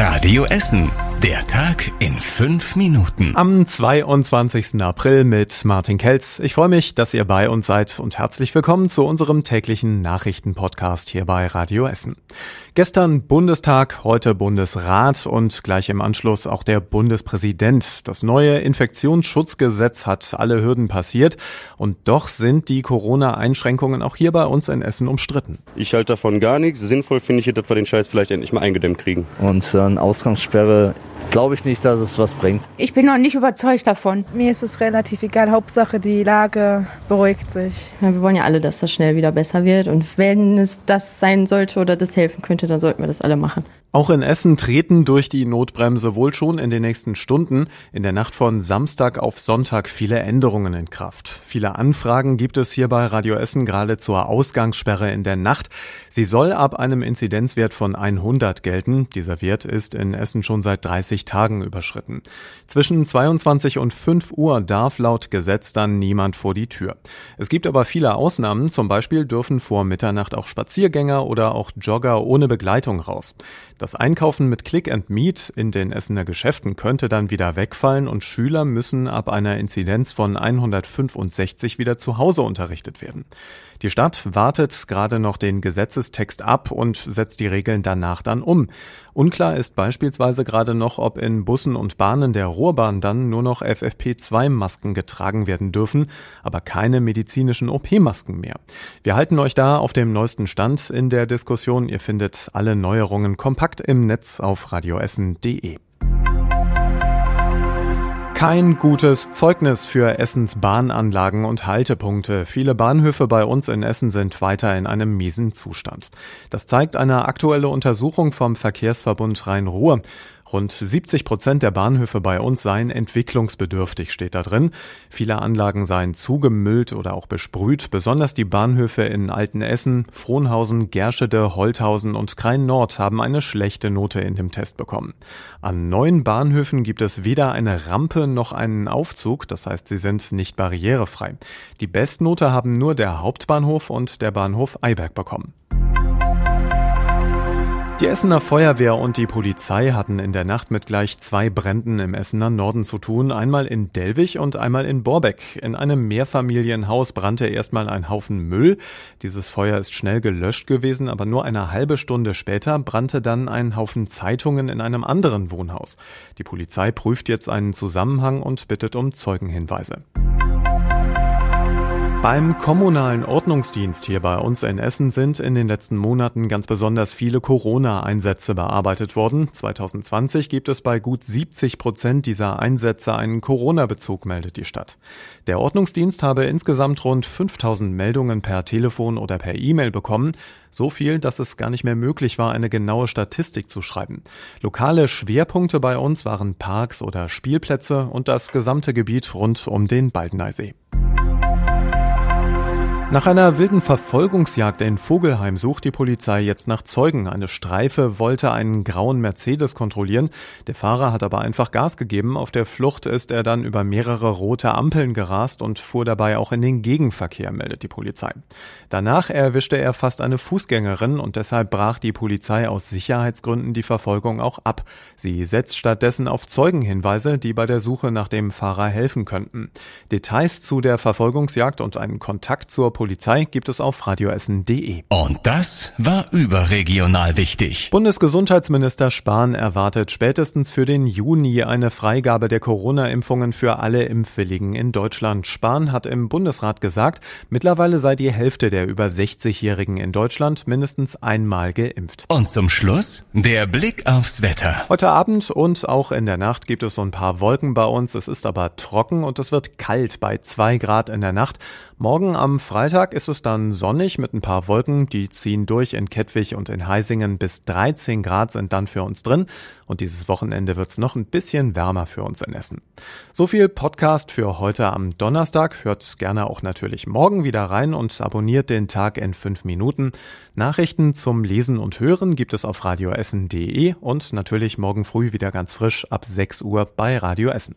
Radio Essen. Der Tag in fünf Minuten. Am 22. April mit Martin Kelz. Ich freue mich, dass ihr bei uns seid und herzlich willkommen zu unserem täglichen Nachrichtenpodcast hier bei Radio Essen. Gestern Bundestag, heute Bundesrat und gleich im Anschluss auch der Bundespräsident. Das neue Infektionsschutzgesetz hat alle Hürden passiert und doch sind die Corona-Einschränkungen auch hier bei uns in Essen umstritten. Ich halte davon gar nichts. Sinnvoll finde ich, dass wir den Scheiß vielleicht endlich mal eingedämmt kriegen. Und äh, eine Ausgangssperre glaube ich nicht, dass es was bringt. Ich bin noch nicht überzeugt davon. Mir ist es relativ egal. Hauptsache, die Lage beruhigt sich. Ja, wir wollen ja alle, dass das schnell wieder besser wird. Und wenn es das sein sollte oder das helfen könnte, dann sollten wir das alle machen. Auch in Essen treten durch die Notbremse wohl schon in den nächsten Stunden in der Nacht von Samstag auf Sonntag viele Änderungen in Kraft. Viele Anfragen gibt es hier bei Radio Essen gerade zur Ausgangssperre in der Nacht. Sie soll ab einem Inzidenzwert von 100 gelten. Dieser Wert ist in Essen schon seit 30 Tagen überschritten. Zwischen 22 und 5 Uhr darf laut Gesetz dann niemand vor die Tür. Es gibt aber viele Ausnahmen. Zum Beispiel dürfen vor Mitternacht auch Spaziergänger oder auch Jogger ohne Begleitung raus. Das Einkaufen mit Click and Meet in den Essener Geschäften könnte dann wieder wegfallen und Schüler müssen ab einer Inzidenz von 165 wieder zu Hause unterrichtet werden. Die Stadt wartet gerade noch den Gesetzestext ab und setzt die Regeln danach dann um. Unklar ist beispielsweise gerade noch, ob in Bussen und Bahnen der Ruhrbahn dann nur noch FFP2-Masken getragen werden dürfen, aber keine medizinischen OP-Masken mehr. Wir halten euch da auf dem neuesten Stand in der Diskussion. Ihr findet alle Neuerungen kompakt im Netz auf radioessen.de. Kein gutes Zeugnis für Essens Bahnanlagen und Haltepunkte. Viele Bahnhöfe bei uns in Essen sind weiter in einem miesen Zustand. Das zeigt eine aktuelle Untersuchung vom Verkehrsverbund Rhein-Ruhr. Rund 70 Prozent der Bahnhöfe bei uns seien entwicklungsbedürftig, steht da drin. Viele Anlagen seien zugemüllt oder auch besprüht. Besonders die Bahnhöfe in Altenessen, Frohnhausen, Gerschede, Holthausen und Krain Nord haben eine schlechte Note in dem Test bekommen. An neun Bahnhöfen gibt es weder eine Rampe noch einen Aufzug, das heißt, sie sind nicht barrierefrei. Die Bestnote haben nur der Hauptbahnhof und der Bahnhof Eiberg bekommen. Die Essener Feuerwehr und die Polizei hatten in der Nacht mit gleich zwei Bränden im Essener Norden zu tun, einmal in Delwig und einmal in Borbeck. In einem Mehrfamilienhaus brannte erstmal ein Haufen Müll. Dieses Feuer ist schnell gelöscht gewesen, aber nur eine halbe Stunde später brannte dann ein Haufen Zeitungen in einem anderen Wohnhaus. Die Polizei prüft jetzt einen Zusammenhang und bittet um Zeugenhinweise. Beim kommunalen Ordnungsdienst hier bei uns in Essen sind in den letzten Monaten ganz besonders viele Corona-Einsätze bearbeitet worden. 2020 gibt es bei gut 70 Prozent dieser Einsätze einen Corona-Bezug, meldet die Stadt. Der Ordnungsdienst habe insgesamt rund 5000 Meldungen per Telefon oder per E-Mail bekommen. So viel, dass es gar nicht mehr möglich war, eine genaue Statistik zu schreiben. Lokale Schwerpunkte bei uns waren Parks oder Spielplätze und das gesamte Gebiet rund um den Baldeneysee. Nach einer wilden Verfolgungsjagd in Vogelheim sucht die Polizei jetzt nach Zeugen. Eine Streife wollte einen grauen Mercedes kontrollieren. Der Fahrer hat aber einfach Gas gegeben. Auf der Flucht ist er dann über mehrere rote Ampeln gerast und fuhr dabei auch in den Gegenverkehr, meldet die Polizei. Danach erwischte er fast eine Fußgängerin und deshalb brach die Polizei aus Sicherheitsgründen die Verfolgung auch ab. Sie setzt stattdessen auf Zeugenhinweise, die bei der Suche nach dem Fahrer helfen könnten. Details zu der Verfolgungsjagd und einen Kontakt zur Polizei gibt es auf radioessen.de. Und das war überregional wichtig. Bundesgesundheitsminister Spahn erwartet spätestens für den Juni eine Freigabe der Corona-Impfungen für alle Impfwilligen in Deutschland. Spahn hat im Bundesrat gesagt, mittlerweile sei die Hälfte der über 60-Jährigen in Deutschland mindestens einmal geimpft. Und zum Schluss der Blick aufs Wetter. Heute Abend und auch in der Nacht gibt es so ein paar Wolken bei uns. Es ist aber trocken und es wird kalt bei zwei Grad in der Nacht. Morgen am Freitag ist es dann sonnig mit ein paar Wolken. Die ziehen durch in Kettwig und in Heisingen. Bis 13 Grad sind dann für uns drin. Und dieses Wochenende wird es noch ein bisschen wärmer für uns in Essen. So viel Podcast für heute am Donnerstag. Hört gerne auch natürlich morgen wieder rein und abonniert den Tag in fünf Minuten. Nachrichten zum Lesen und Hören gibt es auf radioessen.de und natürlich morgen früh wieder ganz frisch ab 6 Uhr bei Radio Essen.